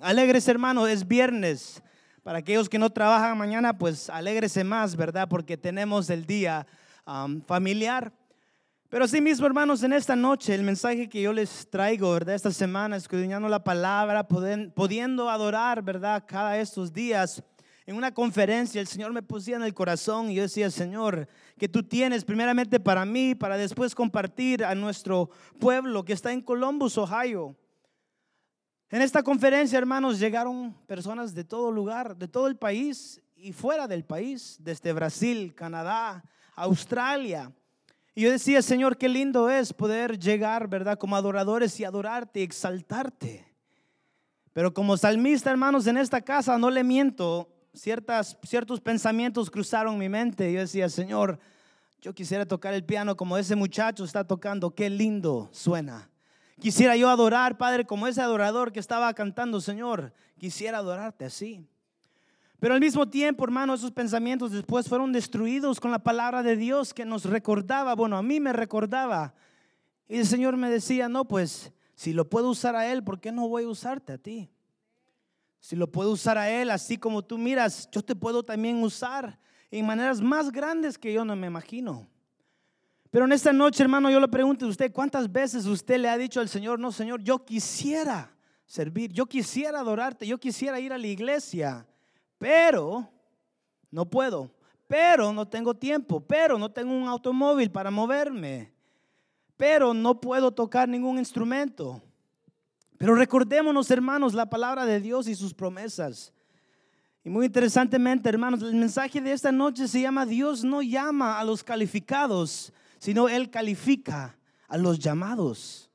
Alegres hermano, es viernes. Para aquellos que no trabajan mañana, pues alégrese más, ¿verdad? Porque tenemos el día familiar. Pero sí mismo, hermanos, en esta noche, el mensaje que yo les traigo, ¿verdad? Esta semana, escudriñando la palabra, pudiendo adorar, ¿verdad? Cada estos días. En una conferencia, el Señor me pusía en el corazón y yo decía, Señor, que tú tienes primeramente para mí, para después compartir a nuestro pueblo que está en Columbus, Ohio. En esta conferencia, hermanos, llegaron personas de todo lugar, de todo el país y fuera del país, desde Brasil, Canadá, Australia. Y yo decía, Señor, qué lindo es poder llegar, ¿verdad? Como adoradores y adorarte, exaltarte. Pero como salmista, hermanos, en esta casa, no le miento, ciertas, ciertos pensamientos cruzaron mi mente. Yo decía, Señor, yo quisiera tocar el piano como ese muchacho está tocando, qué lindo suena. Quisiera yo adorar, Padre, como ese adorador que estaba cantando, Señor. Quisiera adorarte así. Pero al mismo tiempo, hermano, esos pensamientos después fueron destruidos con la palabra de Dios que nos recordaba, bueno, a mí me recordaba. Y el Señor me decía, no, pues si lo puedo usar a Él, ¿por qué no voy a usarte a ti? Si lo puedo usar a Él, así como tú miras, yo te puedo también usar en maneras más grandes que yo no me imagino. Pero en esta noche, hermano, yo le pregunto a usted, ¿cuántas veces usted le ha dicho al Señor, no, Señor, yo quisiera servir, yo quisiera adorarte, yo quisiera ir a la iglesia, pero no puedo, pero no tengo tiempo, pero no tengo un automóvil para moverme, pero no puedo tocar ningún instrumento. Pero recordémonos, hermanos, la palabra de Dios y sus promesas. Y muy interesantemente, hermanos, el mensaje de esta noche se llama Dios no llama a los calificados, sino Él califica a los llamados.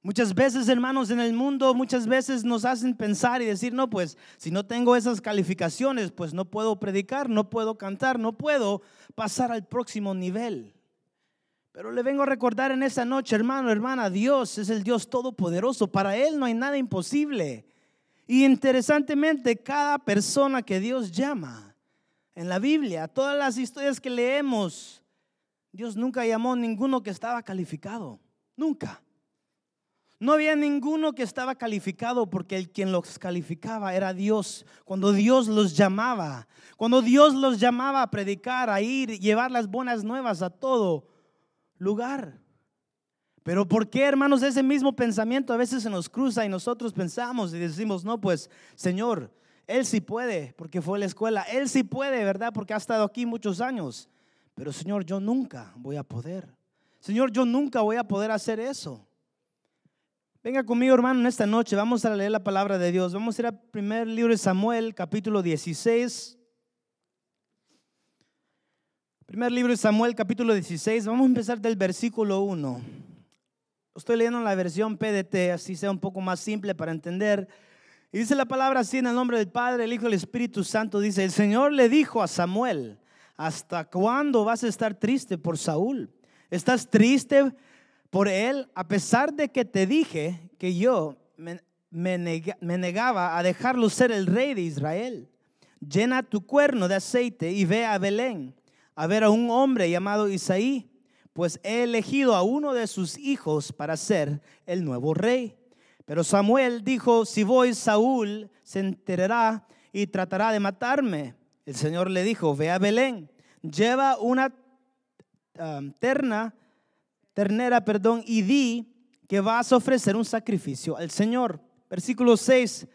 Muchas veces, hermanos, en el mundo, muchas veces nos hacen pensar y decir, no, pues si no tengo esas calificaciones, pues no puedo predicar, no puedo cantar, no puedo pasar al próximo nivel. Pero le vengo a recordar en esta noche, hermano, hermana, Dios es el Dios todopoderoso. Para Él no hay nada imposible. Y interesantemente, cada persona que Dios llama en la Biblia, todas las historias que leemos, Dios nunca llamó a ninguno que estaba calificado. Nunca. No había ninguno que estaba calificado porque el quien los calificaba era Dios. Cuando Dios los llamaba, cuando Dios los llamaba a predicar, a ir, llevar las buenas nuevas a todo lugar. Pero ¿por qué, hermanos, ese mismo pensamiento a veces se nos cruza y nosotros pensamos y decimos, no, pues, Señor, Él sí puede, porque fue a la escuela, Él sí puede, ¿verdad? Porque ha estado aquí muchos años. Pero Señor, yo nunca voy a poder. Señor, yo nunca voy a poder hacer eso. Venga conmigo, hermano, en esta noche vamos a leer la palabra de Dios. Vamos a ir al primer libro de Samuel, capítulo 16. Primer libro de Samuel, capítulo 16. Vamos a empezar del versículo 1. Estoy leyendo la versión PDT, así sea un poco más simple para entender. Y dice la palabra así en el nombre del Padre, el Hijo y el Espíritu Santo. Dice, el Señor le dijo a Samuel, ¿Hasta cuándo vas a estar triste por Saúl? ¿Estás triste por él a pesar de que te dije que yo me, negaba a dejarlo ser el rey de Israel? Llena tu cuerno de aceite y ve a Belén a ver a un hombre llamado Isaí, pues he elegido a uno de sus hijos para ser el nuevo rey. Pero Samuel dijo, si voy, Saúl se enterará y tratará de matarme. El Señor le dijo, ve a Belén, lleva una terna, ternera, perdón, y di que vas a ofrecer un sacrificio al Señor. Versículo 6.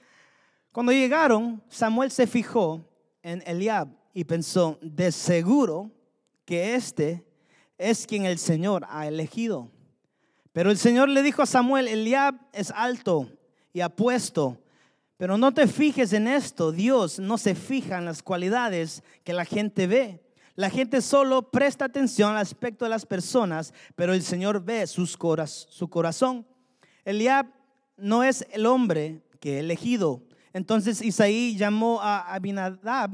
Cuando llegaron, Samuel se fijó en Eliab y pensó, de seguro que este es quien el Señor ha elegido. Pero el Señor le dijo a Samuel, Eliab es alto y apuesto pero no te fijes en esto, Dios no se fija en las cualidades que la gente ve. La gente solo presta atención al aspecto de las personas, pero el Señor ve sus su corazón. Eliab no es el hombre que he elegido. Entonces Isaí llamó a Abinadab,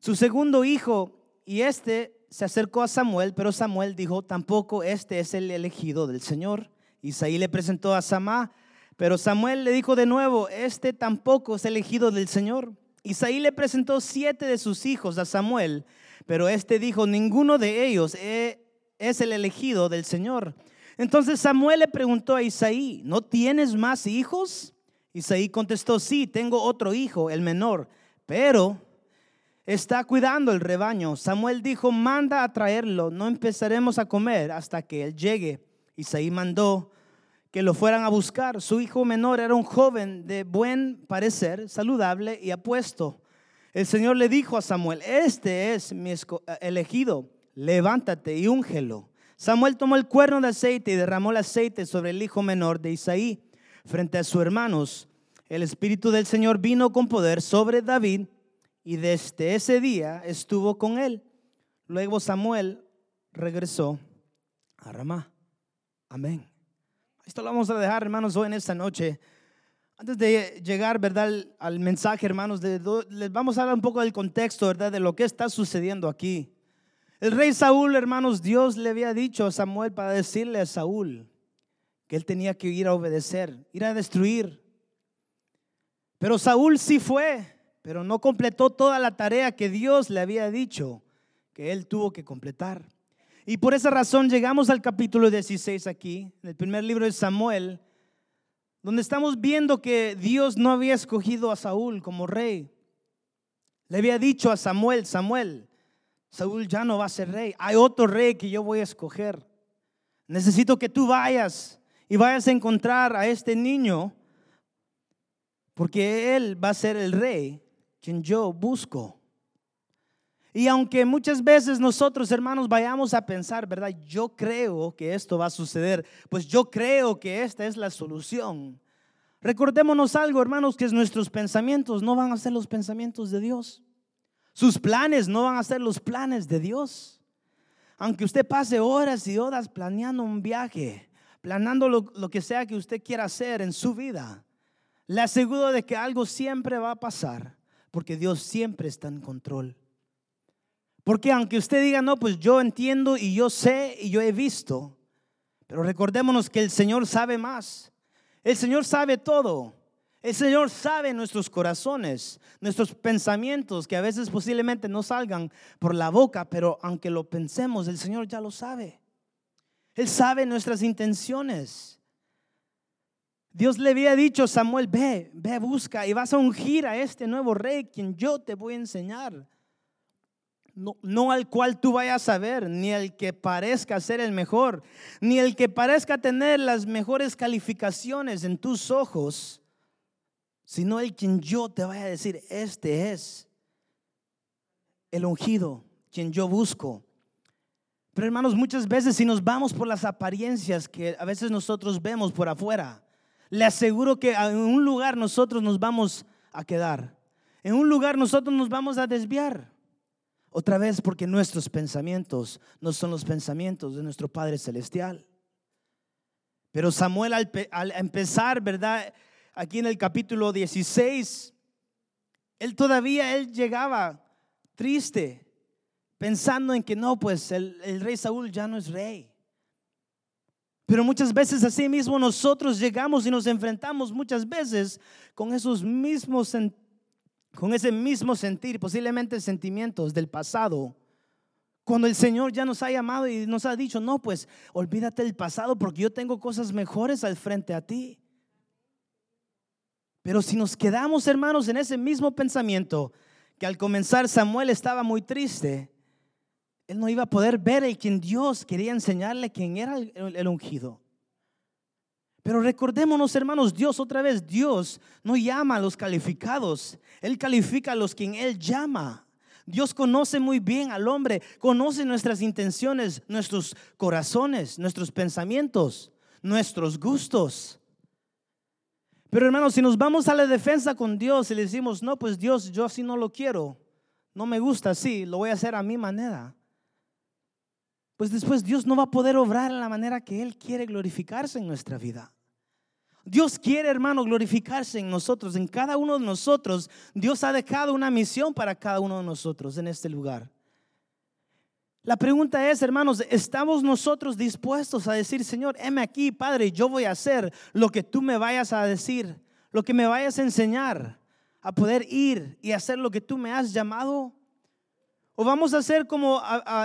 su segundo hijo, y este se acercó a Samuel, pero Samuel dijo, tampoco este es el elegido del Señor. Isaí le presentó a Samá, pero Samuel le dijo de nuevo, este tampoco es elegido del Señor. Isaí le presentó siete de sus hijos a Samuel, pero este dijo, ninguno de ellos es el elegido del Señor. Entonces Samuel le preguntó a Isaí, ¿no tienes más hijos? Isaí contestó, sí, tengo otro hijo, el menor, pero está cuidando el rebaño. Samuel dijo, manda a traerlo, no empezaremos a comer hasta que él llegue. Isaí mandó que lo fueran a buscar. Su hijo menor era un joven de buen parecer, saludable y apuesto. El Señor le dijo a Samuel, este es mi elegido, levántate y úngelo. Samuel tomó el cuerno de aceite y derramó el aceite sobre el hijo menor de Isaí frente a sus hermanos. El Espíritu del Señor vino con poder sobre David y desde ese día estuvo con él. Luego Samuel regresó a Ramá. Amén. Esto lo vamos a dejar, hermanos, hoy en esta noche. Antes de llegar, ¿verdad?, al mensaje, hermanos, les vamos a hablar un poco del contexto, ¿verdad?, de lo que está sucediendo aquí. El rey Saúl, hermanos, Dios le había dicho a Samuel para decirle a Saúl que él tenía que ir a obedecer, ir a destruir. Pero Saúl sí fue, pero no completó toda la tarea que Dios le había dicho que él tuvo que completar. Y por esa razón llegamos al capítulo 16 aquí, en el primer libro de Samuel, donde estamos viendo que Dios no había escogido a Saúl como rey. Le había dicho a Samuel, Samuel, Saúl ya no va a ser rey, hay otro rey que yo voy a escoger. Necesito que tú vayas y vayas a encontrar a este niño, porque él va a ser el rey quien yo busco. Y aunque muchas veces nosotros, hermanos, vayamos a pensar, ¿verdad? Yo creo que esto va a suceder, pues yo creo que esta es la solución. Recordémonos algo, hermanos, que nuestros pensamientos no van a ser los pensamientos de Dios. Sus planes no van a ser los planes de Dios. Aunque usted pase horas y horas planeando un viaje, planeando lo, lo que sea que usted quiera hacer en su vida, le aseguro de que algo siempre va a pasar, porque Dios siempre está en control. Porque aunque usted diga, no, pues yo entiendo y yo sé y yo he visto, pero recordémonos que el Señor sabe más. El Señor sabe todo. El Señor sabe nuestros corazones, nuestros pensamientos, que a veces posiblemente no salgan por la boca, pero aunque lo pensemos, el Señor ya lo sabe. Él sabe nuestras intenciones. Dios le había dicho a Samuel, ve, ve, busca y vas a ungir a este nuevo rey, quien yo te voy a enseñar no, al cual tú vayas a ver, ni el que parezca ser el mejor, ni el que parezca tener las mejores calificaciones en tus ojos, sino el quien yo te vaya a decir, este es el ungido, quien yo busco. Pero hermanos, muchas veces si nos vamos por las apariencias que a veces nosotros vemos por afuera, le aseguro que en un lugar nosotros nos vamos a quedar. En un lugar nosotros nos vamos a desviar. Otra vez porque nuestros pensamientos no son los pensamientos de nuestro Padre Celestial. Pero Samuel al, empezar, ¿verdad? Aquí en el capítulo 16, él todavía, él llegaba triste, pensando en que no, pues el, el rey Saúl ya no es rey. Pero muchas veces así mismo nosotros llegamos y nos enfrentamos muchas veces con esos mismos sentimientos con ese mismo sentir, posiblemente sentimientos del pasado, cuando el Señor ya nos ha llamado y nos ha dicho, no, pues olvídate del pasado porque yo tengo cosas mejores al frente a ti. Pero si nos quedamos, hermanos, en ese mismo pensamiento, que al comenzar Samuel estaba muy triste, él no iba a poder ver el quien Dios quería enseñarle quién era el ungido. Pero recordémonos, hermanos, Dios otra vez, Dios no llama a los calificados, Él califica a los quien Él llama. Dios conoce muy bien al hombre, conoce nuestras intenciones, nuestros corazones, nuestros pensamientos, nuestros gustos. Pero hermanos, si nos vamos a la defensa con Dios y le decimos, no, pues Dios, yo así no lo quiero, no me gusta así, lo voy a hacer a mi manera. Pues después Dios no va a poder obrar en la manera que Él quiere glorificarse en nuestra vida. Dios quiere, hermano, glorificarse en nosotros, en cada uno de nosotros. Dios ha dejado una misión para cada uno de nosotros en este lugar. La pregunta es, hermanos, ¿estamos nosotros dispuestos a decir, Señor, heme aquí, Padre, yo voy a hacer lo que tú me vayas a decir, lo que me vayas a enseñar, a poder ir y hacer lo que tú me has llamado? ¿O vamos a hacer como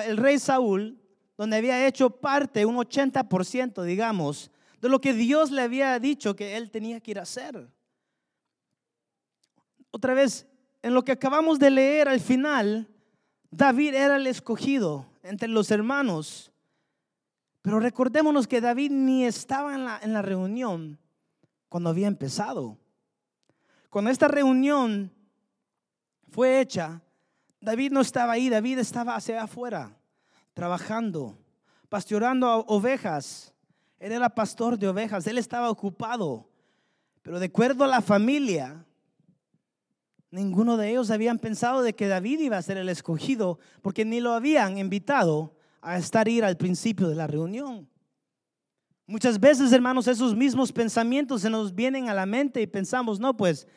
el rey Saúl, donde había hecho parte, un 80%, digamos, de lo que Dios le había dicho que él tenía que ir a hacer. otra vez, en lo que acabamos de leer al final, David era el escogido entre los hermanos. Pero recordémonos que David ni estaba en la, reunión cuando había empezado. Cuando esta reunión fue hecha, David no estaba ahí, David estaba hacia afuera, trabajando, pastoreando ovejas. Él era pastor de ovejas, él estaba ocupado. Pero de acuerdo a la familia, ninguno de ellos habían pensado de que David iba a ser el escogido, porque ni lo habían invitado a estar ir al principio de la reunión. Muchas veces, hermanos, esos mismos pensamientos se nos vienen a la mente y pensamos, no, pues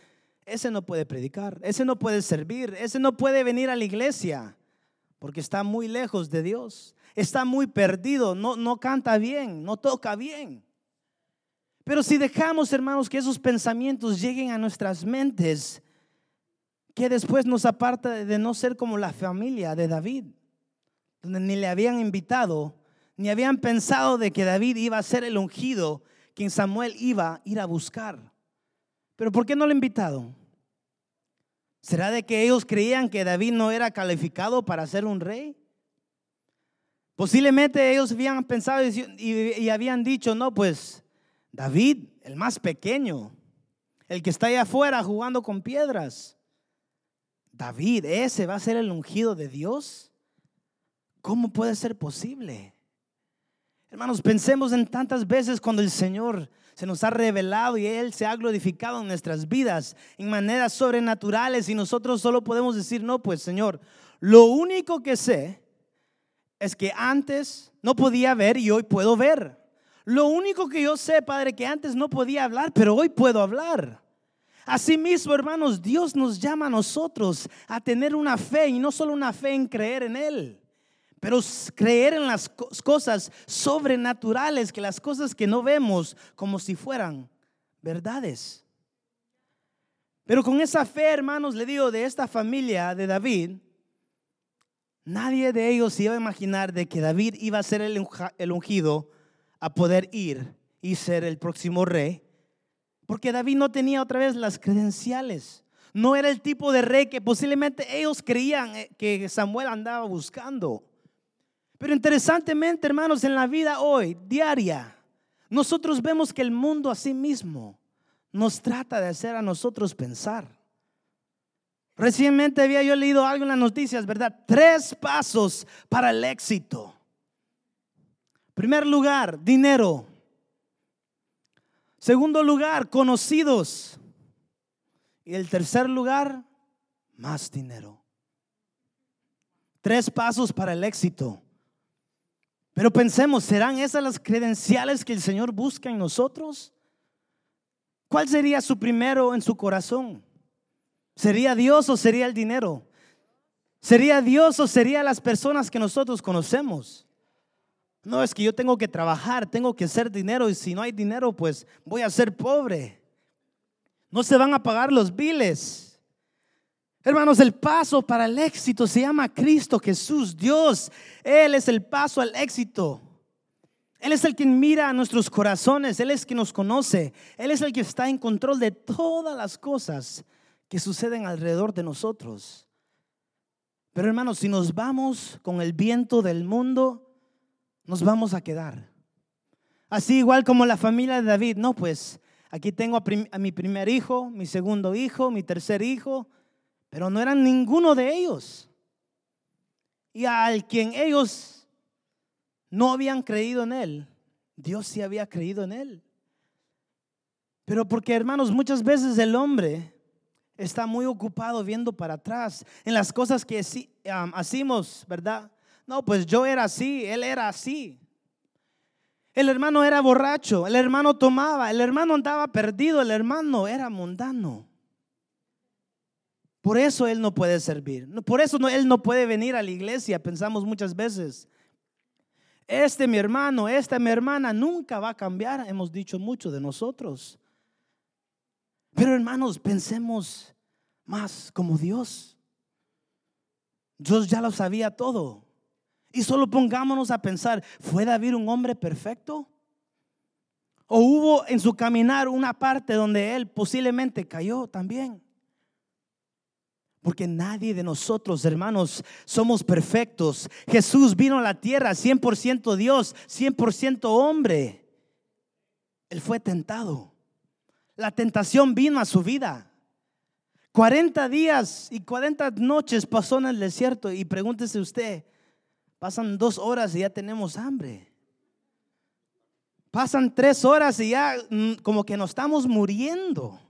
ese no puede predicar, ese no puede servir, ese no puede venir a la iglesia, porque está muy lejos de Dios, está muy perdido, no, no canta bien, no toca bien. Pero si dejamos, hermanos, que esos pensamientos lleguen a nuestras mentes, que después nos aparta de no ser como la familia de David, donde ni le habían invitado, ni habían pensado de que David iba a ser el ungido, quien Samuel iba a ir a buscar. Pero ¿por qué no lo han invitado? ¿Será de que ellos creían que David no era calificado para ser un rey? Posiblemente ellos habían pensado y, habían dicho, no, pues David, el más pequeño, el que está allá afuera jugando con piedras. David, ese va a ser el ungido de Dios. ¿Cómo puede ser posible? Hermanos, pensemos en tantas veces cuando el Señor se nos ha revelado y Él se ha glorificado en nuestras vidas en maneras sobrenaturales y nosotros solo podemos decir, no, pues Señor, lo único que sé es que antes no podía ver y hoy puedo ver. Lo único que yo sé, Padre, que antes no podía hablar, pero hoy puedo hablar. Asimismo, hermanos, Dios nos llama a nosotros a tener una fe y no solo una fe en creer en Él pero creer en las cosas sobrenaturales, que las cosas que no vemos como si fueran verdades. Pero con esa fe, hermanos, le digo, de esta familia de David, nadie de ellos iba a imaginar de que David iba a ser el ungido a poder ir y ser el próximo rey, porque David no tenía otra vez las credenciales. No era el tipo de rey que posiblemente ellos creían eh, que Samuel andaba buscando. Pero interesantemente, hermanos, en la vida hoy, diaria, nosotros vemos que el mundo a sí mismo nos trata de hacer a nosotros pensar. Recientemente había yo leído algo en las noticias, ¿verdad? Tres pasos para el éxito. Primer lugar, dinero. Segundo lugar, conocidos. Y el tercer lugar, más dinero. Tres pasos para el éxito. Pero pensemos, ¿serán esas las credenciales que el Señor busca en nosotros? ¿Cuál sería su primero en su corazón? ¿Sería Dios o sería el dinero? ¿Sería Dios o sería las personas que nosotros conocemos? No, es que yo tengo que trabajar, tengo que hacer dinero y si no hay dinero, pues voy a ser pobre. No se van a pagar los biles. Hermanos, el paso para el éxito se llama Cristo Jesús, Dios. Él es el paso al éxito. Él es el que mira a nuestros corazones, Él es quien nos conoce, Él es el que está en control de todas las cosas que suceden alrededor de nosotros. Pero hermanos, si nos vamos con el viento del mundo, nos vamos a quedar. Así igual como la familia de David, no, pues aquí tengo a mi primer hijo, mi segundo hijo, mi tercer hijo, pero no eran ninguno de ellos. Y al quien ellos no habían creído en él, Dios sí había creído en él. Pero porque hermanos, muchas veces el hombre está muy ocupado viendo para atrás en las cosas que hacemos, ¿verdad? No, pues yo era así, él era así. El hermano era borracho, el hermano tomaba, el hermano andaba perdido, el hermano era mundano. Por eso Él no puede servir. Por eso Él no puede venir a la iglesia, pensamos muchas veces. Este mi hermano, esta mi hermana nunca va a cambiar, hemos dicho mucho de nosotros. Pero hermanos, pensemos más como Dios. Dios ya lo sabía todo. Y solo pongámonos a pensar, ¿fue David un hombre perfecto? ¿O hubo en su caminar una parte donde él posiblemente cayó también? Porque nadie de nosotros, hermanos, somos perfectos. Jesús vino a la tierra 100% Dios, 100% hombre. Él fue tentado. La tentación vino a su vida. 40 días y 40 noches pasó en el desierto y pregúntese usted, pasan dos horas y ya tenemos hambre. Pasan tres horas y ya mm, como que nos estamos muriendo.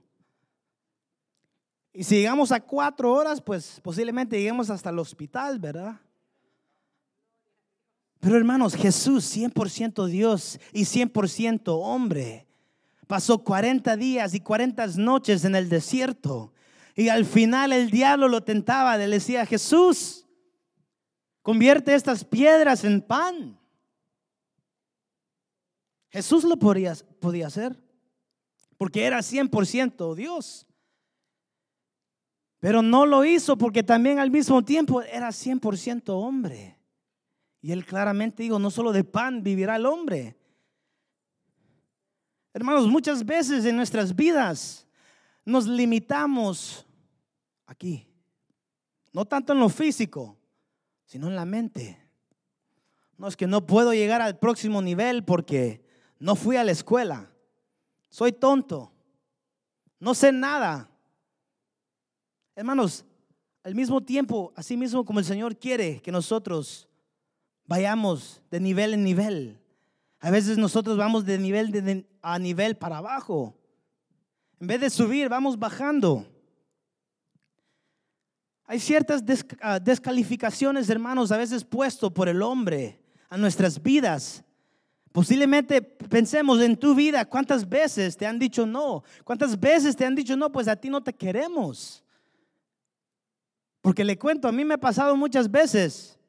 Y si llegamos a cuatro horas, pues posiblemente lleguemos hasta el hospital, ¿verdad? Pero hermanos, Jesús, 100% Dios y 100% hombre, pasó 40 días y 40 noches en el desierto. Y al final el diablo lo tentaba, le decía, Jesús, convierte estas piedras en pan. Jesús lo podía, podía hacer, porque era 100% Dios. Pero no lo hizo porque también al mismo tiempo era 100% hombre. Y él claramente dijo, no solo de pan vivirá el hombre. Hermanos, muchas veces en nuestras vidas nos limitamos aquí. No tanto en lo físico, sino en la mente. No es que no puedo llegar al próximo nivel porque no fui a la escuela. Soy tonto. No sé nada. Hermanos, al mismo tiempo, así mismo como el Señor quiere que nosotros vayamos de nivel en nivel, a veces nosotros vamos de nivel a nivel para abajo. En vez de subir, vamos bajando. Hay ciertas ah, descalificaciones, hermanos, a veces puesto por el hombre a nuestras vidas. Posiblemente pensemos en tu vida, ¿cuántas veces te han dicho no? ¿Cuántas veces te han dicho no? Pues a ti no te queremos. Porque le cuento, a mí me ha pasado muchas veces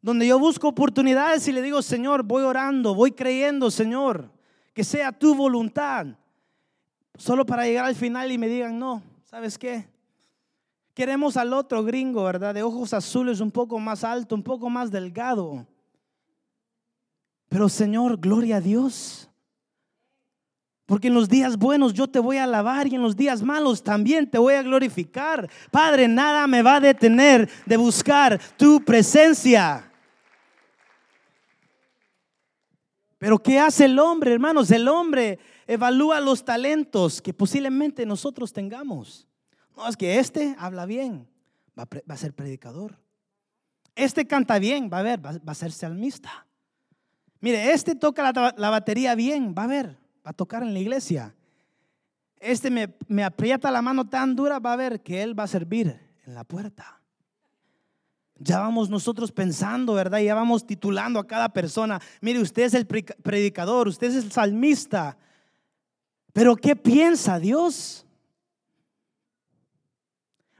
donde yo busco oportunidades y le digo, Señor, voy orando, voy creyendo, Señor, que sea tu voluntad. Solo para llegar al final y me digan, no, ¿sabes qué? Queremos al otro gringo, ¿verdad? De ojos azules, un poco más alto, un poco más delgado. Pero Señor, gloria a Dios. Porque en los días buenos yo te voy a alabar y en los días malos también te voy a glorificar. Padre, nada me va a detener de buscar tu presencia. Pero ¿qué hace el hombre, hermanos? El hombre evalúa los talentos que posiblemente nosotros tengamos. No, es que este habla bien, va a, ser predicador. Este canta bien, va a ver, va, a ser salmista. Mire, este toca la, la batería bien, va a ver, a tocar en la iglesia. Este me, me aprieta la mano tan dura, va a ver que Él va a servir en la puerta. Ya vamos nosotros pensando, ¿verdad? Ya vamos titulando a cada persona. Mire, usted es el predicador, usted es el salmista. Pero ¿qué piensa Dios?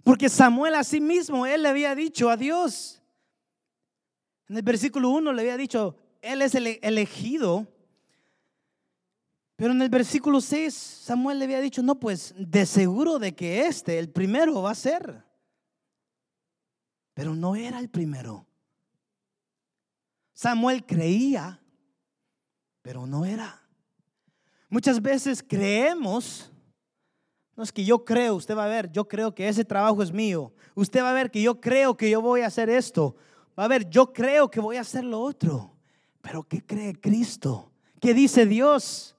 Porque Samuel a sí mismo, él le había dicho a Dios. En el versículo 1 le había dicho, él es el elegido pero en el versículo 6 Samuel le había dicho, no, pues de seguro de que este, el primero, va a ser. Pero no era el primero. Samuel creía, pero no era. Muchas veces creemos, no es que yo creo, usted va a ver, yo creo que ese trabajo es mío. Usted va a ver que yo creo que yo voy a hacer esto. Va a ver, yo creo que voy a hacer lo otro. Pero ¿qué cree Cristo? ¿Qué dice Dios?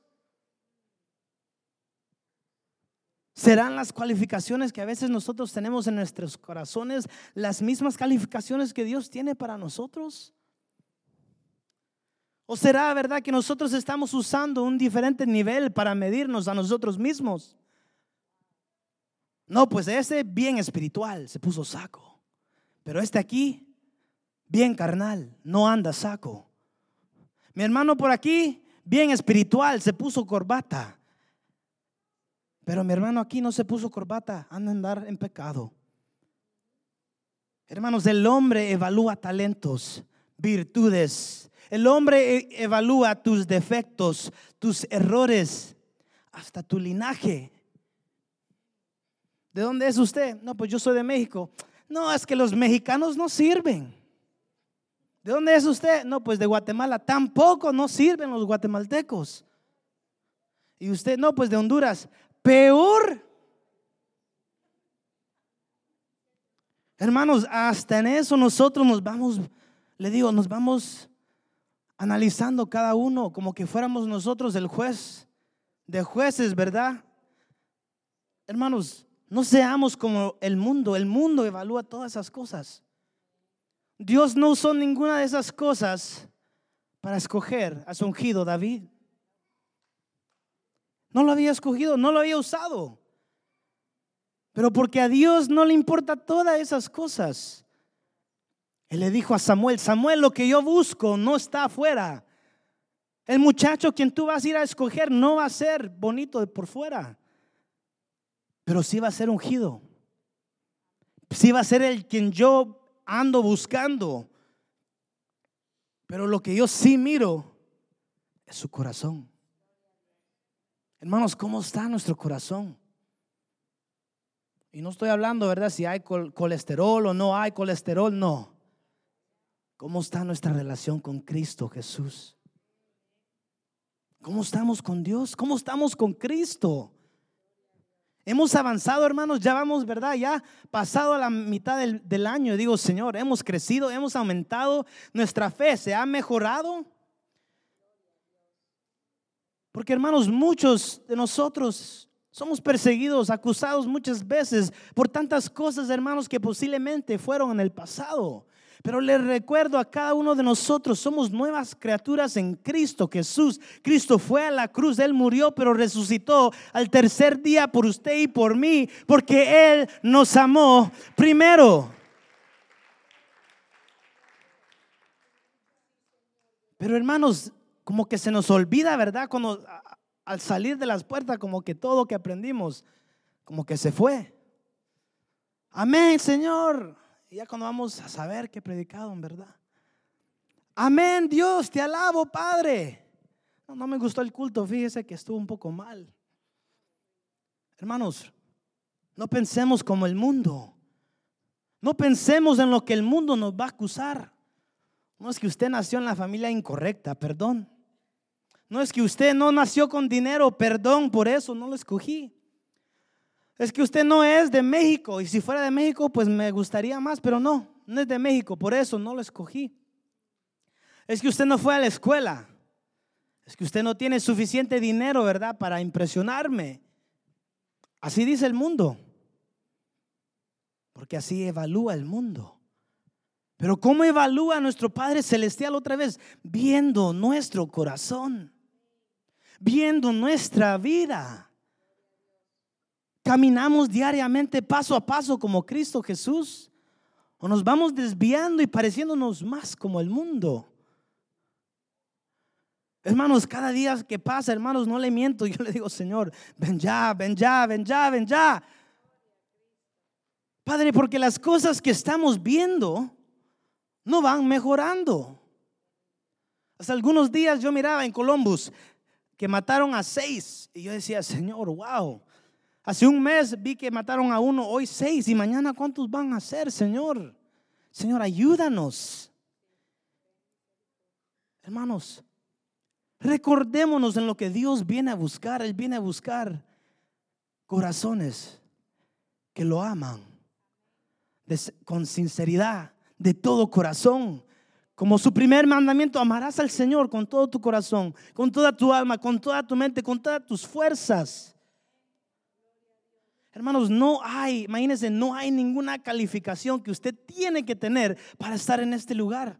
¿Serán las cualificaciones que a veces nosotros tenemos en nuestros corazones las mismas calificaciones que Dios tiene para nosotros? ¿O será verdad que nosotros estamos usando un diferente nivel para medirnos a nosotros mismos? No, pues ese bien espiritual se puso saco. Pero este aquí, bien carnal, no anda saco. Mi hermano por aquí, bien espiritual, se puso corbata. Pero mi hermano aquí no se puso corbata, anda a andar en pecado. Hermanos, el hombre evalúa talentos, virtudes. El hombre e, evalúa tus defectos, tus errores, hasta tu linaje. ¿De dónde es usted? No, pues yo soy de México. No, es que los mexicanos no sirven. ¿De dónde es usted? No, pues de Guatemala. Tampoco no sirven los guatemaltecos. Y usted, no, pues de Honduras peor. Hermanos, hasta en eso nosotros nos vamos, le digo, nos vamos analizando cada uno como que fuéramos nosotros el juez de jueces, ¿verdad? Hermanos, no seamos como el mundo. El mundo evalúa todas esas cosas. Dios no usó ninguna de esas cosas para escoger a su ungido David. No lo había escogido, no lo había usado. Pero porque a Dios no le importa todas esas cosas. Él le dijo a Samuel, Samuel, lo que yo busco no está afuera. El muchacho quien tú vas a ir a escoger no va a ser bonito de por fuera pero sí va a ser ungido. Sí va a ser el quien yo ando buscando. Pero lo que yo sí miro es su corazón. Hermanos, ¿cómo está nuestro corazón? Y no estoy hablando, ¿verdad? Si hay colesterol o no hay colesterol, no. ¿Cómo está nuestra relación con Cristo Jesús? ¿Cómo estamos con Dios? ¿Cómo estamos con Cristo? Hemos avanzado, hermanos, ya vamos, ¿verdad? Ya pasado la mitad del, del, año. Digo, Señor, hemos crecido, hemos aumentado, nuestra fe se ha mejorado. Porque, hermanos, muchos de nosotros somos perseguidos, acusados muchas veces por tantas cosas, hermanos, que posiblemente fueron en el pasado. Pero les recuerdo a cada uno de nosotros, somos nuevas criaturas en Cristo Jesús. Cristo fue a la cruz, Él murió, pero resucitó al tercer día por usted y por mí, porque Él nos amó primero. Pero hermanos, como que se nos olvida, ¿verdad? Cuando al salir de las puertas, como que todo que aprendimos, como que se fue. Amén, Señor. Y ya cuando vamos a saber qué predicado en verdad. Amén, Dios, te alabo, Padre. No me gustó el culto, fíjese que estuvo un poco mal. Hermanos, no pensemos como el mundo. No pensemos en lo que el mundo nos va a acusar. No es que usted nació en la familia incorrecta, perdón. No es que usted no nació con dinero, perdón, por eso no lo escogí. Es que usted no es de México y si fuera de México pues me gustaría más, pero no, no es de México, por eso no lo escogí. Es que usted no fue a la escuela. Es que usted no tiene suficiente dinero, ¿verdad? Para impresionarme. Así dice el mundo. Porque así evalúa el mundo. Pero ¿cómo evalúa nuestro Padre Celestial otra vez? Viendo nuestro corazón. Viendo nuestra vida. ¿Caminamos diariamente paso a paso como Cristo Jesús? ¿O nos vamos desviando y pareciéndonos más como el mundo? Hermanos, cada día que pasa, hermanos, no le miento. Yo le digo, Señor, ven ya, ven ya, ven ya, ven ya. Padre, porque las cosas que estamos viendo no van mejorando. Hace algunos días yo miraba en Columbus que mataron a seis y yo decía, Señor, wow, Hace un mes vi que mataron a uno, hoy seis y mañana cuántos van a ser, Señor. Señor, ayúdanos. Hermanos, recordémonos en lo que Dios viene a buscar. Él viene a buscar corazones que lo aman con sinceridad, de todo corazón. Como su primer mandamiento, amarás al Señor con todo tu corazón, con toda tu alma, con toda tu mente, con todas tus fuerzas. Hermanos, no hay, imagínense, no hay ninguna calificación que usted tiene que tener para estar en este lugar.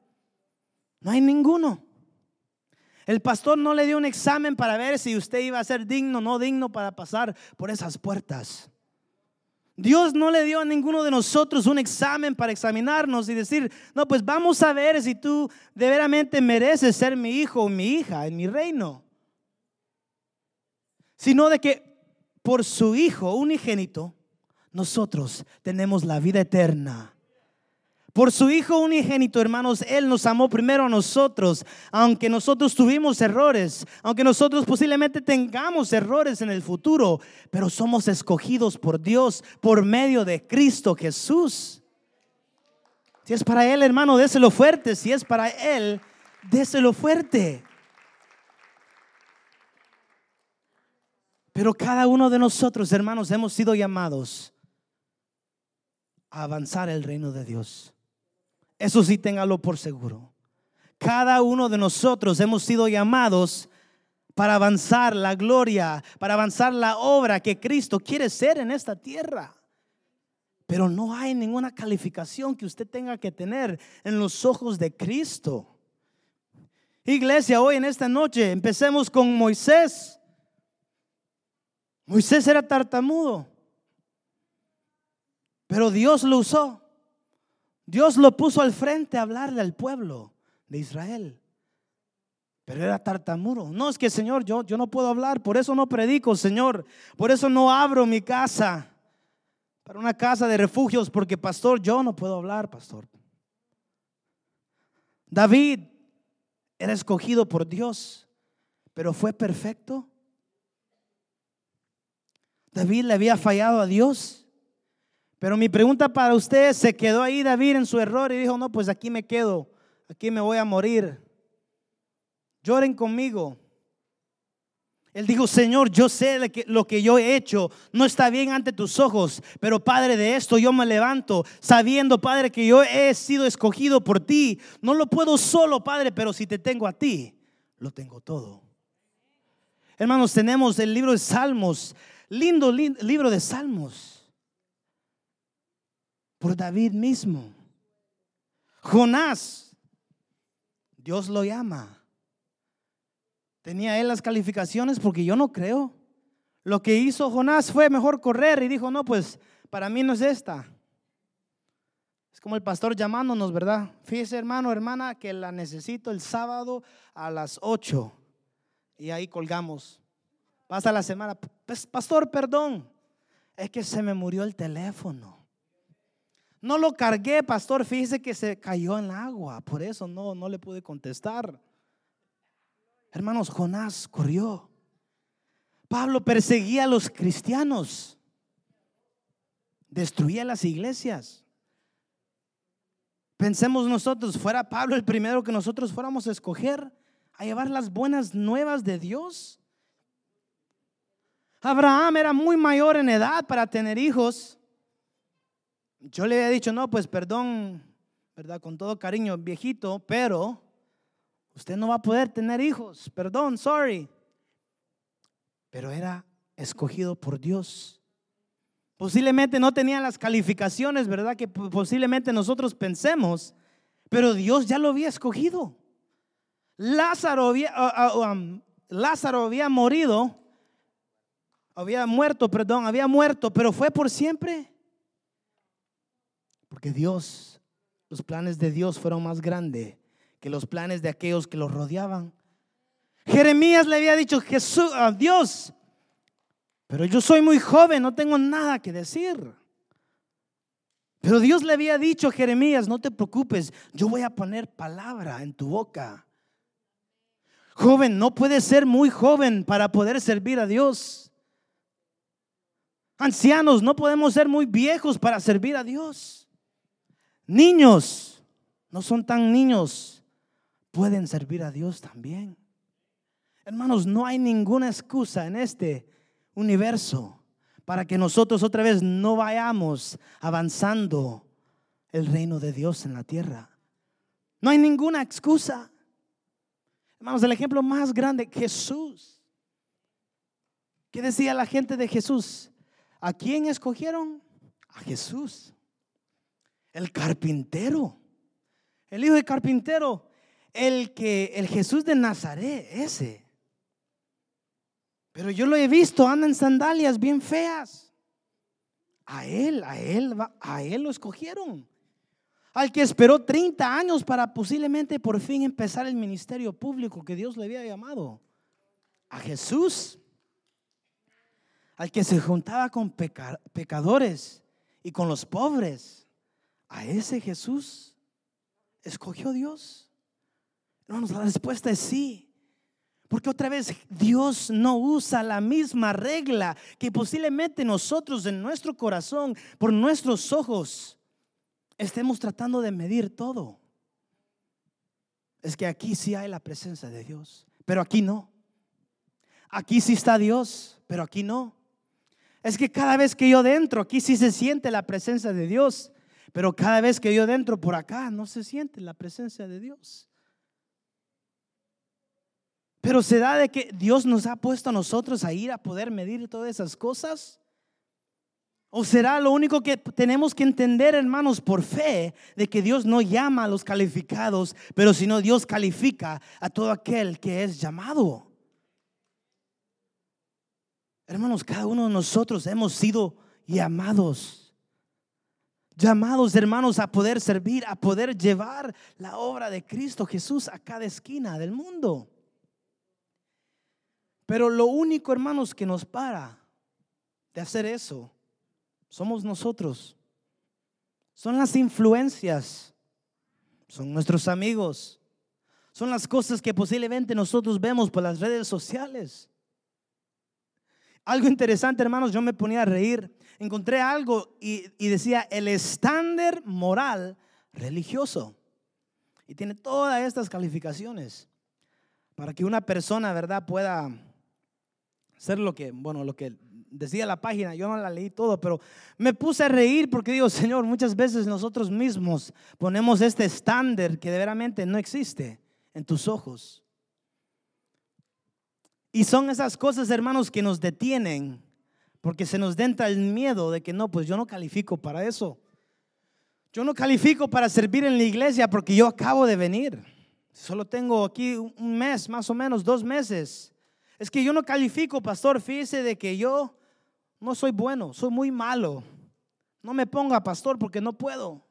No hay ninguno. El pastor no le dio un examen para ver si usted iba a ser digno o no digno para pasar por esas puertas. Dios no le dio a ninguno de nosotros un examen para examinarnos y decir, no, pues vamos a ver si tú de veramente mereces ser mi hijo o mi hija en mi reino. Sino de que por su Hijo unigénito, nosotros tenemos la vida eterna. Por su Hijo unigénito, hermanos, Él nos amó primero a nosotros, aunque nosotros tuvimos errores, aunque nosotros posiblemente tengamos errores en el futuro, pero somos escogidos por Dios por medio de Cristo Jesús. Si es para Él, hermano, déselo fuerte. Si es para Él, déselo fuerte. Pero cada uno de nosotros, hermanos, hemos sido llamados a avanzar el reino de Dios. Eso sí, téngalo por seguro. Cada uno de nosotros hemos sido llamados para avanzar la gloria, para avanzar la obra que Cristo quiere ser en esta tierra. Pero no hay ninguna calificación que usted tenga que tener en los ojos de Cristo. Iglesia, hoy en esta noche empecemos con Moisés. Moisés era tartamudo, pero Dios lo usó. Dios lo puso al frente a hablarle al pueblo de Israel. Pero era tartamudo. No es que, Señor, yo, yo no puedo hablar, por eso no predico, Señor. Por eso no abro mi casa para una casa de refugios, porque, pastor, yo no puedo hablar, pastor. David era escogido por Dios, pero fue perfecto. David le había fallado a Dios. Pero mi pregunta para usted, ¿se quedó ahí David en su error y dijo, no, pues aquí me quedo, aquí me voy a morir? Lloren conmigo. Él dijo, Señor, yo sé lo que yo he hecho no está bien ante tus ojos, pero Padre, de esto yo me levanto, sabiendo, Padre, que yo he sido escogido por ti. No lo puedo solo, Padre, pero si te tengo a ti, lo tengo todo. Hermanos, tenemos el libro de Salmos, lindo libro de Salmos, por David mismo. Jonás, Dios lo llama ¿Tenía él las calificaciones? Porque yo no creo. Lo que hizo Jonás fue mejor correr y dijo, no, pues para mí no es esta. Es como el pastor llamándonos, ¿verdad? Fíjese hermano, hermana, que la necesito el sábado a las 8. Y ahí colgamos. Pasa la semana. Pastor, perdón. Es que se me murió el teléfono. No lo cargué, pastor. Fíjese que se cayó en el agua. Por eso no, no le pude contestar. Hermanos, Jonás corrió. Pablo perseguía a los cristianos. Destruía las iglesias. Pensemos nosotros, fuera Pablo el primero que nosotros fuéramos a escoger a llevar las buenas nuevas de Dios. Abraham era muy mayor en edad para tener hijos. Yo le había dicho, no, pues perdón, ¿verdad? Con todo cariño, viejito, pero Usted no va a poder tener hijos, perdón, sorry. Pero era escogido por Dios. Posiblemente no tenía las calificaciones, ¿verdad? Que posiblemente nosotros pensemos, pero Dios ya lo había escogido. Lázaro había, um, Lázaro había morido, había muerto, perdón, había muerto, pero fue por siempre. Porque Dios, los planes de Dios fueron más grandes que los planes de aquellos que los rodeaban. Jeremías le había dicho a Dios, pero yo soy muy joven, no tengo nada que decir. Pero Dios le había dicho a Jeremías, no te preocupes, yo voy a poner palabra en tu boca. Joven, no puedes ser muy joven para poder servir a Dios. Ancianos, no podemos ser muy viejos para servir a Dios. Niños, no son tan niños pueden servir a Dios también. Hermanos, no hay ninguna excusa en este universo para que nosotros otra vez no vayamos avanzando el reino de Dios en la tierra. No hay ninguna excusa. Hermanos, el ejemplo más grande, Jesús. ¿Qué decía la gente de Jesús? ¿A quién escogieron? A Jesús. El carpintero. El hijo de carpintero el que el Jesús de Nazaret, ese. Pero yo lo he visto, anda en sandalias bien feas. A él, a él, a él lo escogieron. Al que esperó 30 años para posiblemente por fin empezar el ministerio público que Dios le había llamado. A Jesús. Al que se juntaba con pecadores y con los pobres. A ese Jesús escogió Dios. Hermanos, la respuesta es sí. Porque otra vez Dios no usa la misma regla que posiblemente nosotros en nuestro corazón, por nuestros ojos, estemos tratando de medir todo. Es que aquí sí hay la presencia de Dios, pero aquí no. Aquí sí está Dios, pero aquí no. Es que cada vez que yo dentro, aquí sí se siente la presencia de Dios, Pero cada vez que yo dentro por acá, no se siente la presencia de Dios. Pero se da de que Dios nos ha puesto a nosotros a ir a poder medir todas esas cosas. ¿O será lo único que tenemos que entender, hermanos, por fe, de que Dios no llama a los calificados, pero sino Dios califica a todo aquel que es llamado? Hermanos, cada uno de nosotros hemos sido llamados. Llamados, hermanos, a poder servir, a poder llevar la obra de Cristo Jesús a cada esquina del mundo. Pero lo único, hermanos, que nos para de hacer eso somos nosotros. Son las influencias, son nuestros amigos, son las cosas que posiblemente nosotros vemos por las redes sociales. Algo interesante, hermanos, yo me ponía a reír. Encontré algo y, decía el estándar moral religioso. Y tiene todas estas calificaciones para que una persona, ¿verdad?, pueda ser lo que, bueno, lo que decía la página, yo no la leí todo, pero me puse a reír porque digo, Señor, muchas veces nosotros mismos ponemos este estándar que de veramente no existe en tus ojos. Y son esas cosas, hermanos, que nos detienen porque se nos denta el miedo de que no, pues yo no califico para eso. Yo no califico para servir en la iglesia porque yo acabo de venir. Solo tengo aquí un mes, más o menos, dos meses. Es que yo no califico, pastor. Fíjese de que yo no soy bueno, soy muy malo. No me ponga pastor porque no puedo.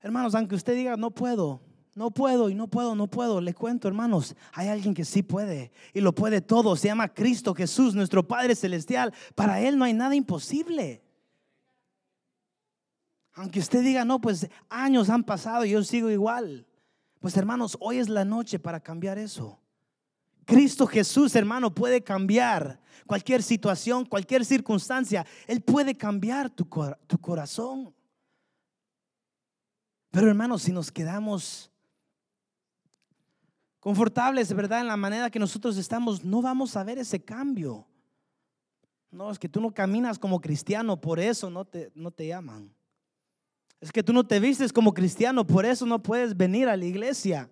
Hermanos, aunque usted diga no puedo, no puedo y no puedo, no puedo, le cuento, hermanos, hay alguien que sí puede y lo puede todo. Se llama Cristo Jesús, nuestro Padre Celestial. Para Él no hay nada imposible. Aunque usted diga, no, pues años han pasado y yo sigo igual. Pues hermanos, hoy es la noche para cambiar eso. Cristo Jesús, hermano, puede cambiar cualquier situación, cualquier circunstancia. Él puede cambiar tu, tu corazón. Pero hermanos, si nos quedamos confortables, ¿verdad? En la manera que nosotros estamos, no vamos a ver ese cambio. No, es que tú no caminas como cristiano, por eso no te, no te llaman. Es que tú no te vistes como cristiano, por eso no puedes venir a la iglesia.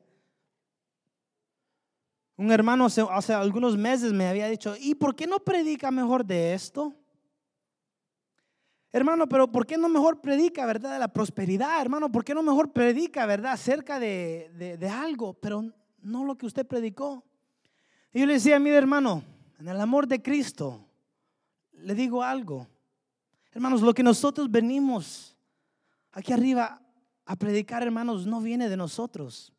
Un hermano hace, algunos meses me había dicho, ¿y por qué no predica mejor de esto? Hermano, pero ¿por qué no mejor predica, verdad, de la prosperidad? Hermano, ¿por qué no mejor predica, verdad, acerca de, de algo, pero no lo que usted predicó? Y yo le decía a mi hermano, en el amor de Cristo, le digo algo. Hermanos, lo que nosotros venimos aquí arriba a predicar, hermanos, no viene de nosotros.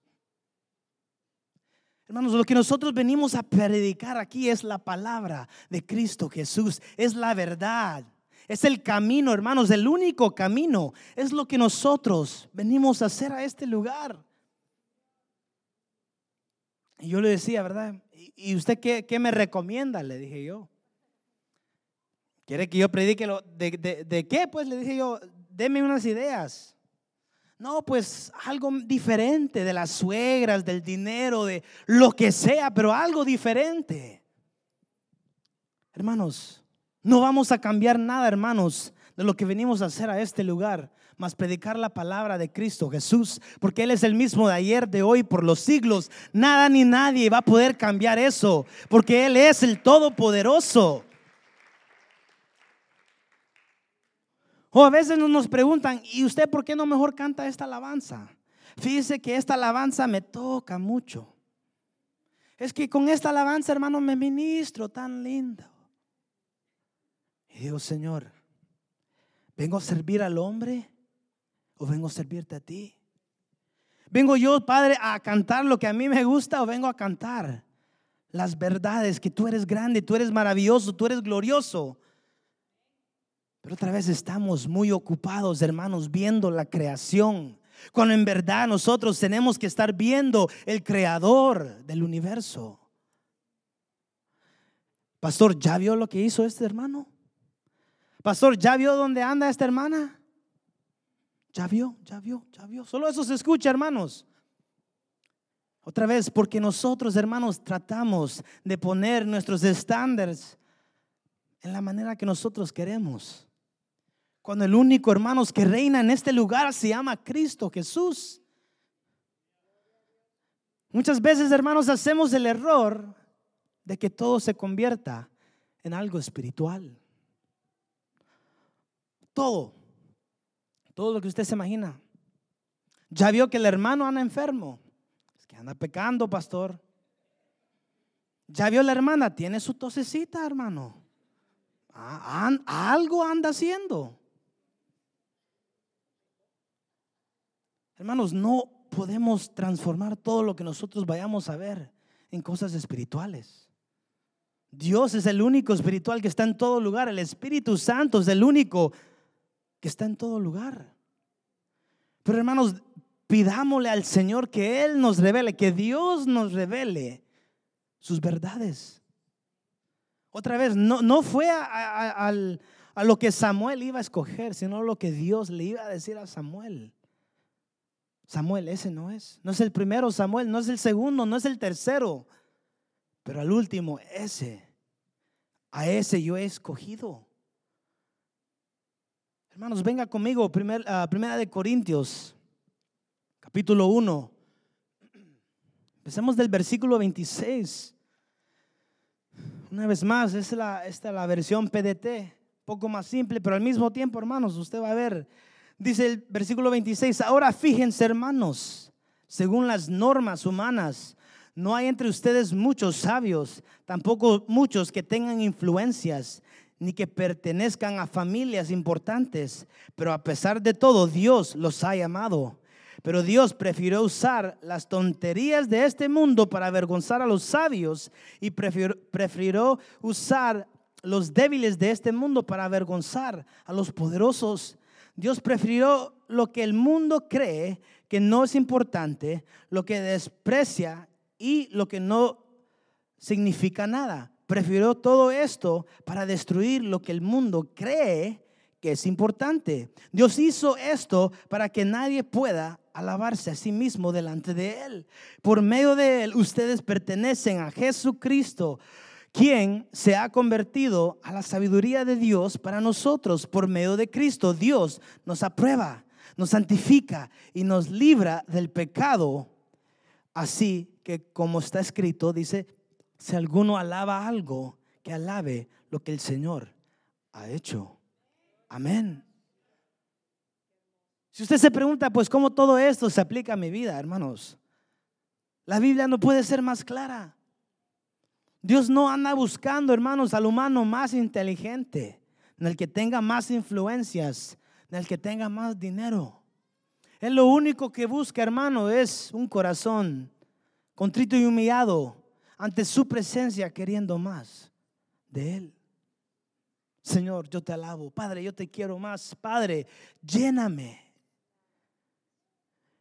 Hermanos, lo que nosotros venimos a predicar aquí es la palabra de Cristo Jesús, es la verdad, es el camino, hermanos, el único camino, es lo que nosotros venimos a hacer a este lugar. Y yo le decía, ¿verdad? ¿Y usted qué, qué me recomienda? Le dije yo. ¿Quiere que yo predique lo, de, de, de qué? Pues le dije yo, deme unas ideas. No, pues algo diferente de las suegras, del dinero, de lo que sea, pero algo diferente. Hermanos, no vamos a cambiar nada, hermanos, de lo que venimos a hacer a este lugar, predicar la palabra de Cristo Jesús, porque Él es el mismo de ayer, de hoy, por los siglos. Nada ni nadie va a poder cambiar eso, porque Él es el Todopoderoso. O a veces nos preguntan, ¿y usted por qué no mejor canta esta alabanza? Fíjese que esta alabanza me toca mucho. Es que con esta alabanza, hermano, me ministro tan lindo. Y digo, Señor, ¿vengo a servir al hombre o vengo a servirte a ti? ¿Vengo yo, Padre, a cantar lo que a mí me gusta o vengo a cantar las verdades que tú eres grande, tú eres maravilloso, tú eres glorioso? Pero otra vez estamos muy ocupados, hermanos, viendo la creación, cuando en verdad nosotros tenemos que estar viendo el creador del universo. Pastor, ¿ya vio lo que hizo este hermano? Pastor, ¿ya vio dónde anda esta hermana? Ya vio, ya vio, ya vio. Solo eso se escucha, hermanos. Otra vez, porque nosotros, hermanos, tratamos de poner nuestros estándares en la manera que nosotros queremos. Cuando el único, hermanos, que reina en este lugar se llama Cristo Jesús. Muchas veces, hermanos, hacemos el error de que todo se convierta en algo espiritual. Todo, todo lo que usted se imagina. Ya vio que el hermano anda enfermo, es que anda pecando, pastor. Ya vio la hermana, tiene su tosecita, hermano. Ah, algo anda haciendo. Hermanos, no podemos transformar todo lo que nosotros vayamos a ver en cosas espirituales. Dios es el único espiritual que está en todo lugar. El Espíritu Santo es el único que está en todo lugar. Pero hermanos, pidámosle al Señor que Él nos revele, que Dios nos revele sus verdades. Otra vez, no, no fue a, a lo que Samuel iba a escoger, sino lo que Dios le iba a decir a Samuel. Samuel, ese no es. No es el primero Samuel, no es el segundo, no es el tercero. Pero al último, ese. A ese yo he escogido. Hermanos, venga conmigo, primer, ah, primera de Corintios, capítulo 1. Empecemos del versículo 26. Una vez más, es la, esta es la versión PDT, poco más simple, pero al mismo tiempo, hermanos, usted va a ver Dice el versículo 26, ahora fíjense hermanos, según las normas humanas, no hay entre ustedes muchos sabios, tampoco muchos que tengan influencias, ni que pertenezcan a familias importantes, pero a pesar de todo Dios los ha llamado. Pero Dios prefirió usar las tonterías de este mundo para avergonzar a los sabios y prefirió, prefirió usar los débiles de este mundo para avergonzar a los poderosos. Dios prefirió lo que el mundo cree que no es importante, lo que desprecia y lo que no significa nada. Prefirió todo esto para destruir lo que el mundo cree que es importante. Dios hizo esto para que nadie pueda alabarse a sí mismo delante de Él. Por medio de Él ustedes pertenecen a Jesucristo quien se ha convertido a la sabiduría de Dios para nosotros por medio de Cristo. Dios nos aprueba, nos santifica y nos libra del pecado. Así que como está escrito, dice, si alguno alaba algo, que alabe lo que el Señor ha hecho. Amén. Si usted se pregunta, pues cómo todo esto se aplica a mi vida, hermanos, la Biblia no puede ser más clara. Dios no anda buscando, hermanos, al humano más inteligente, en el que tenga más influencias, en el que tenga más dinero. Él lo único que busca, hermano, es un corazón contrito y humillado ante su presencia, queriendo más de Él. Señor, yo te alabo. Padre, yo te quiero más. Padre, lléname.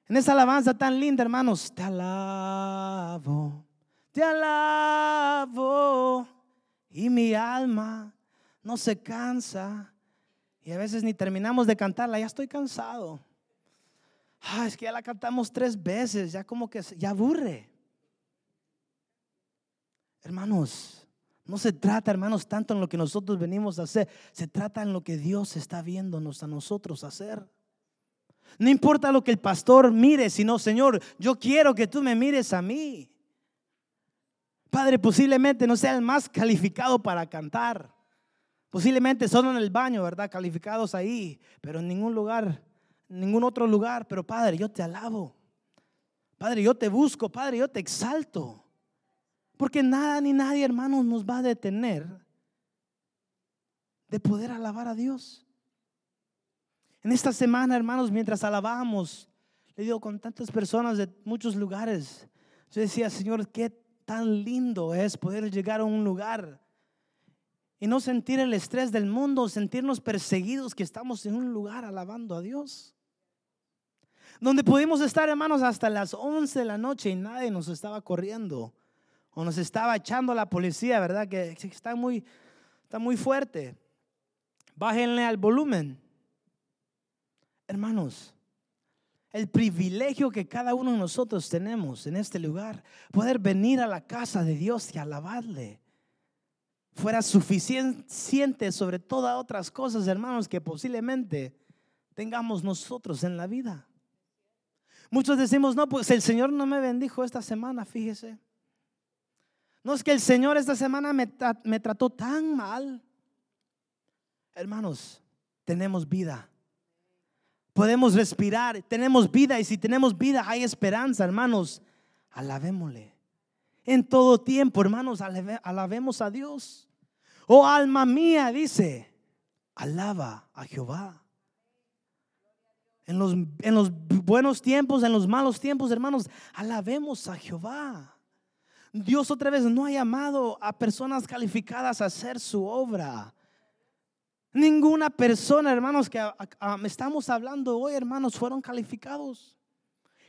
En esa alabanza tan linda, hermanos, te alabo te alabo y mi alma no se cansa. Y a veces ni terminamos de cantarla, ya estoy cansado. Ah, es que ya la cantamos tres veces, ya como que ya aburre. Hermanos, no se trata, hermanos, tanto en lo que nosotros venimos a hacer, se trata en lo que Dios está viéndonos a nosotros hacer. No importa lo que el pastor mire, sino, Señor, yo quiero que tú me mires a mí. Padre, posiblemente no sea el más calificado para cantar. Posiblemente solo en el baño, ¿verdad? Calificados ahí, pero en ningún lugar, en ningún otro lugar. Pero Padre, yo te alabo. Padre, yo te busco. Padre, yo te exalto. Porque nada ni nadie, hermanos, nos va a detener de poder alabar a Dios. En esta semana, hermanos, mientras alabamos, le digo con tantas personas de muchos lugares, yo decía, Señor, qué tan lindo es poder llegar a un lugar y no sentir el estrés del mundo, sentirnos perseguidos que estamos en un lugar alabando a Dios. Donde pudimos estar, hermanos, hasta las 11 de la noche y nadie nos estaba corriendo o nos estaba echando la policía, ¿verdad? Que está muy, está muy fuerte. Bájenle al volumen. Hermanos, el privilegio que cada uno de nosotros tenemos en este lugar, poder venir a la casa de Dios y alabarle. fuera suficiente sobre todas otras cosas, hermanos, que posiblemente tengamos nosotros en la vida. Muchos decimos, no, pues el Señor no me bendijo esta semana, fíjese. No es que el Señor esta semana me, trató tan mal. Hermanos, tenemos vida. Podemos respirar, tenemos vida y si tenemos vida hay esperanza, hermanos. Alabémosle. En todo tiempo, hermanos, alabemos a Dios. Oh alma mía, dice, alaba a Jehová. En los, en los buenos tiempos, en los malos tiempos, hermanos, alabemos a Jehová. Dios otra vez no ha llamado a personas calificadas a hacer su obra. Ninguna persona, hermanos, que estamos hablando hoy, hermanos, fueron calificados.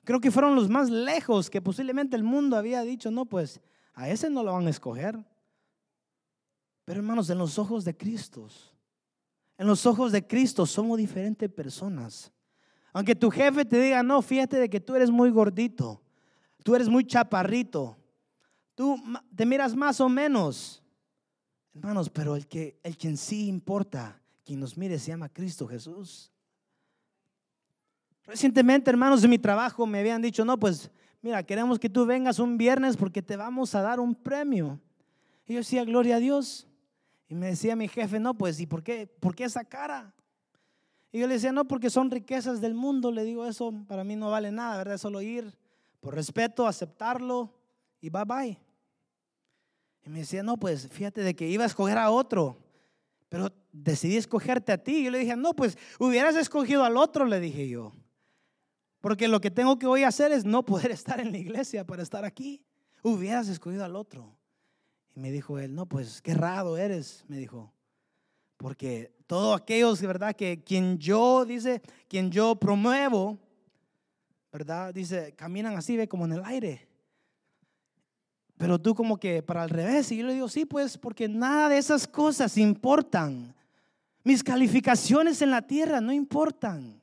Creo que fueron los más lejos que posiblemente el mundo había dicho, no, pues a ese no lo van a escoger. Pero hermanos, en los ojos de Cristo, en los ojos de Cristo somos diferentes personas. Aunque tu jefe te diga, no, fíjate de que tú eres muy gordito, tú eres muy chaparrito, tú te miras más o menos. Hermanos, pero el que el quien sí importa, quien nos mire se llama Cristo Jesús. Recientemente, hermanos, de mi trabajo me habían dicho, no, pues mira, queremos que tú vengas un viernes porque te vamos a dar un premio. Y yo decía, gloria a Dios. Y me decía mi jefe, no, pues, ¿y por qué, por qué esa cara? Y yo le decía, no, porque son riquezas del mundo. Le digo, eso para mí no vale nada, ¿verdad? Solo ir por respeto, aceptarlo y bye bye. Y me decía, no, pues fíjate de que iba a escoger a otro, pero decidí escogerte a ti. Y yo le dije, no, pues hubieras escogido al otro, le dije yo. Porque lo que tengo que hoy hacer es no poder estar en la iglesia para estar aquí. Hubieras escogido al otro. Y me dijo él, no, pues qué raro eres, me dijo. Porque todos aquellos, ¿verdad? Que quien yo, dice, quien yo promuevo, ¿verdad? Dice, caminan así, ve, como en el aire. Pero tú como que para el revés. Y yo le digo, sí, pues, porque nada de esas cosas importan. Mis calificaciones en la tierra no importan.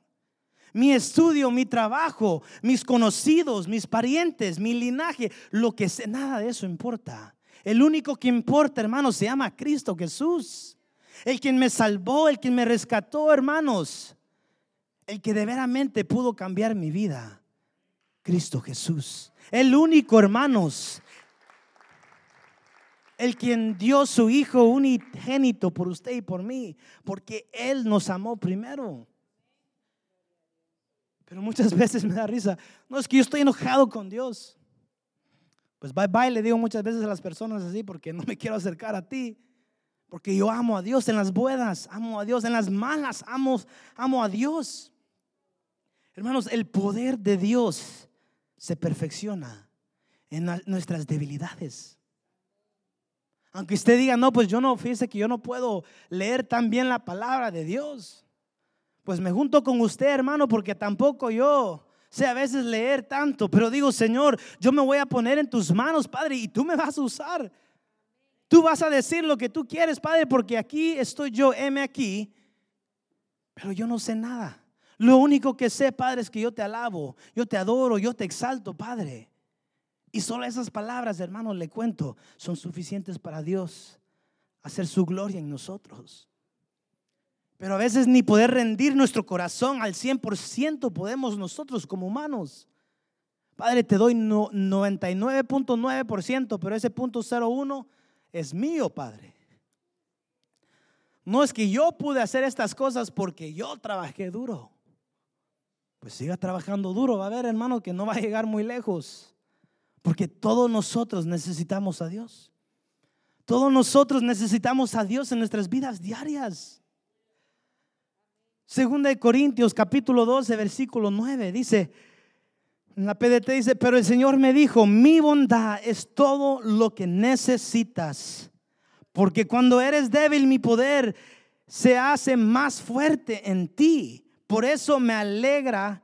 Mi estudio, mi trabajo, mis conocidos, mis parientes, mi linaje, lo que sé, nada de eso importa. El único que importa, hermanos, se llama Cristo Jesús el quien me salvó, el quien me rescató, hermanos, el que de veramente pudo cambiar mi vida, Cristo Jesús. El único, hermanos, el quien dio su Hijo unigénito por usted y por mí, porque Él nos amó primero. Pero muchas veces me da risa. No es que yo estoy enojado con Dios. Pues bye bye, le digo muchas veces a las personas así porque no me quiero acercar a ti. Porque yo amo a Dios en las buenas, amo a Dios en las malas, amo, amo a Dios. Hermanos, el poder de Dios se perfecciona en nuestras debilidades. Aunque usted diga, no, pues yo no, fíjese que yo no puedo leer tan bien la palabra de Dios. Pues me junto con usted, hermano, porque tampoco yo sé a veces leer tanto. Pero digo, Señor, yo me voy a poner en tus manos, Padre, y tú me vas a usar. Tú vas a decir lo que tú quieres, Padre, porque aquí estoy yo, heme aquí, pero yo no sé nada. Lo único que sé, Padre, es que yo te alabo, yo te adoro, yo te exalto, Padre. Y solo esas palabras, hermanos, le cuento, son suficientes para Dios hacer su gloria en nosotros. Pero a veces ni poder rendir nuestro corazón al 100% podemos nosotros como humanos. Padre, te doy 99.9%, pero ese punto 01 es mío, Padre. No es que yo pude hacer estas cosas porque yo trabajé duro. Pues siga trabajando duro. Va a ver, hermano, que no va a llegar muy lejos. Porque todos nosotros necesitamos a Dios. Todos nosotros necesitamos a Dios en nuestras vidas diarias. Segunda de Corintios capítulo 12 versículo 9 dice, en la PDT dice, pero el Señor me dijo, mi bondad es todo lo que necesitas, porque cuando eres débil mi poder se hace más fuerte en ti. Por eso me alegra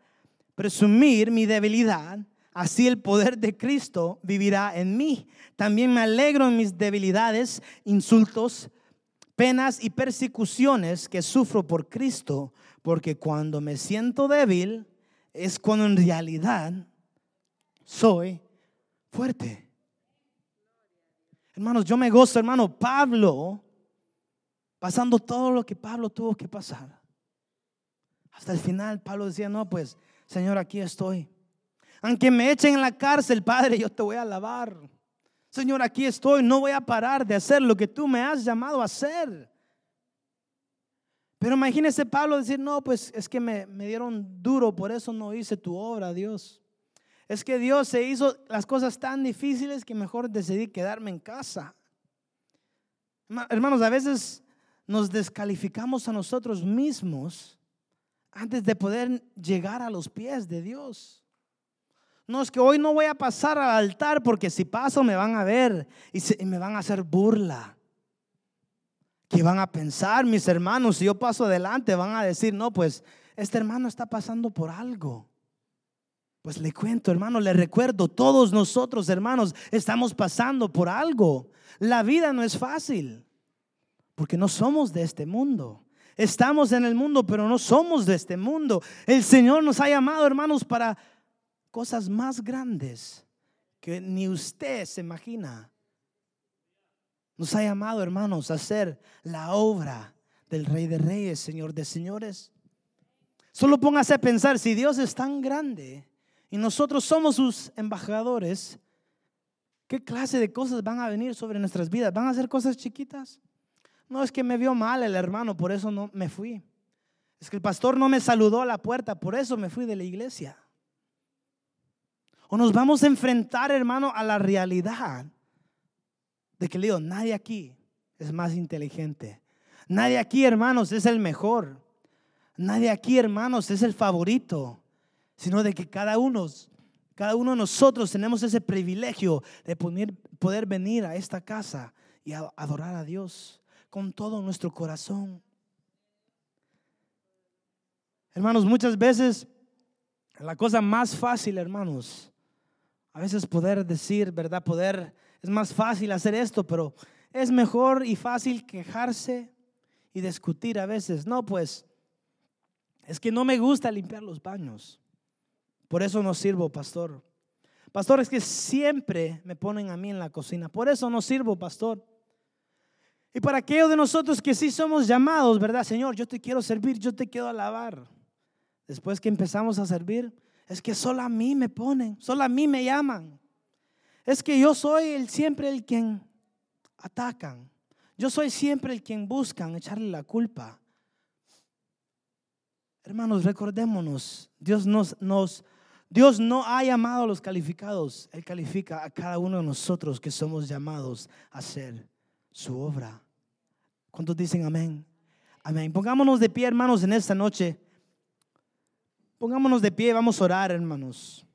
presumir mi debilidad, así el poder de Cristo vivirá en mí. También me alegro en mis debilidades, insultos, penas y persecuciones que sufro por Cristo, porque cuando me siento débil, es cuando en realidad soy fuerte. Hermanos, yo me gozo, hermano, Pablo, pasando todo lo que Pablo tuvo que pasar. Hasta el final, Pablo decía, no, pues, Señor, aquí estoy. Aunque me echen en la cárcel, Padre, yo te voy a alabar. Señor, aquí estoy, no voy a parar de hacer lo que tú me has llamado a hacer. Pero imagínese Pablo decir, no, pues es que me, me, dieron duro, por eso no hice tu obra, Dios. Es que Dios se hizo las cosas tan difíciles que mejor decidí quedarme en casa. Hermanos, a veces nos descalificamos a nosotros mismos antes de poder llegar a los pies de Dios. No es que hoy no voy a pasar al altar porque si paso me van a ver y, me van a hacer burla. Que van a pensar mis hermanos, si yo paso adelante, van a decir, no, pues este hermano está pasando por algo. Pues le cuento, hermano, le recuerdo, todos nosotros, hermanos, estamos pasando por algo. La vida no es fácil, porque no somos de este mundo. Estamos en el mundo, pero no somos de este mundo. El Señor nos ha llamado, hermanos, para cosas más grandes que ni usted se imagina. Nos ha llamado, hermanos, a hacer la obra del Rey de Reyes, Señor de Señores. Solo póngase a pensar, si Dios es tan grande y nosotros somos sus embajadores, ¿qué clase de cosas van a venir sobre nuestras vidas? ¿Van a ser cosas chiquitas? No es que me vio mal el hermano, por eso no me fui. Es que el pastor no me saludó a la puerta, por eso me fui de la iglesia. O nos vamos a enfrentar, hermano, a la realidad de que le digo, nadie aquí es más inteligente. Nadie aquí, hermanos, es el mejor. Nadie aquí, hermanos, es el favorito. Sino de que cada uno, cada uno de nosotros tenemos ese privilegio de poder, poder venir a esta casa y adorar a Dios con todo nuestro corazón. Hermanos, muchas veces la cosa más fácil, hermanos, a veces poder decir, ¿verdad? Poder, es más fácil hacer esto, pero es mejor y fácil quejarse y discutir a veces. No, pues, es que no me gusta limpiar los baños. Por eso no sirvo, pastor. Pastor, es que siempre me ponen a mí en la cocina. Por eso no sirvo, pastor. Y para aquellos de nosotros que sí somos llamados, ¿verdad? Señor, yo te quiero servir, yo te quiero alabar. Después que empezamos a servir, es que solo a mí me ponen, solo a mí me llaman. Es que yo soy el, siempre el quien atacan. Yo soy siempre el quien buscan echarle la culpa. Hermanos, recordémonos, Dios nos, nos, Dios no ha llamado a los calificados, Él califica a cada uno de nosotros que somos llamados a hacer su obra. ¿Cuántos dicen amén? Amén. Pongámonos de pie, hermanos, en esta noche. Pongámonos de pie, vamos a orar, hermanos.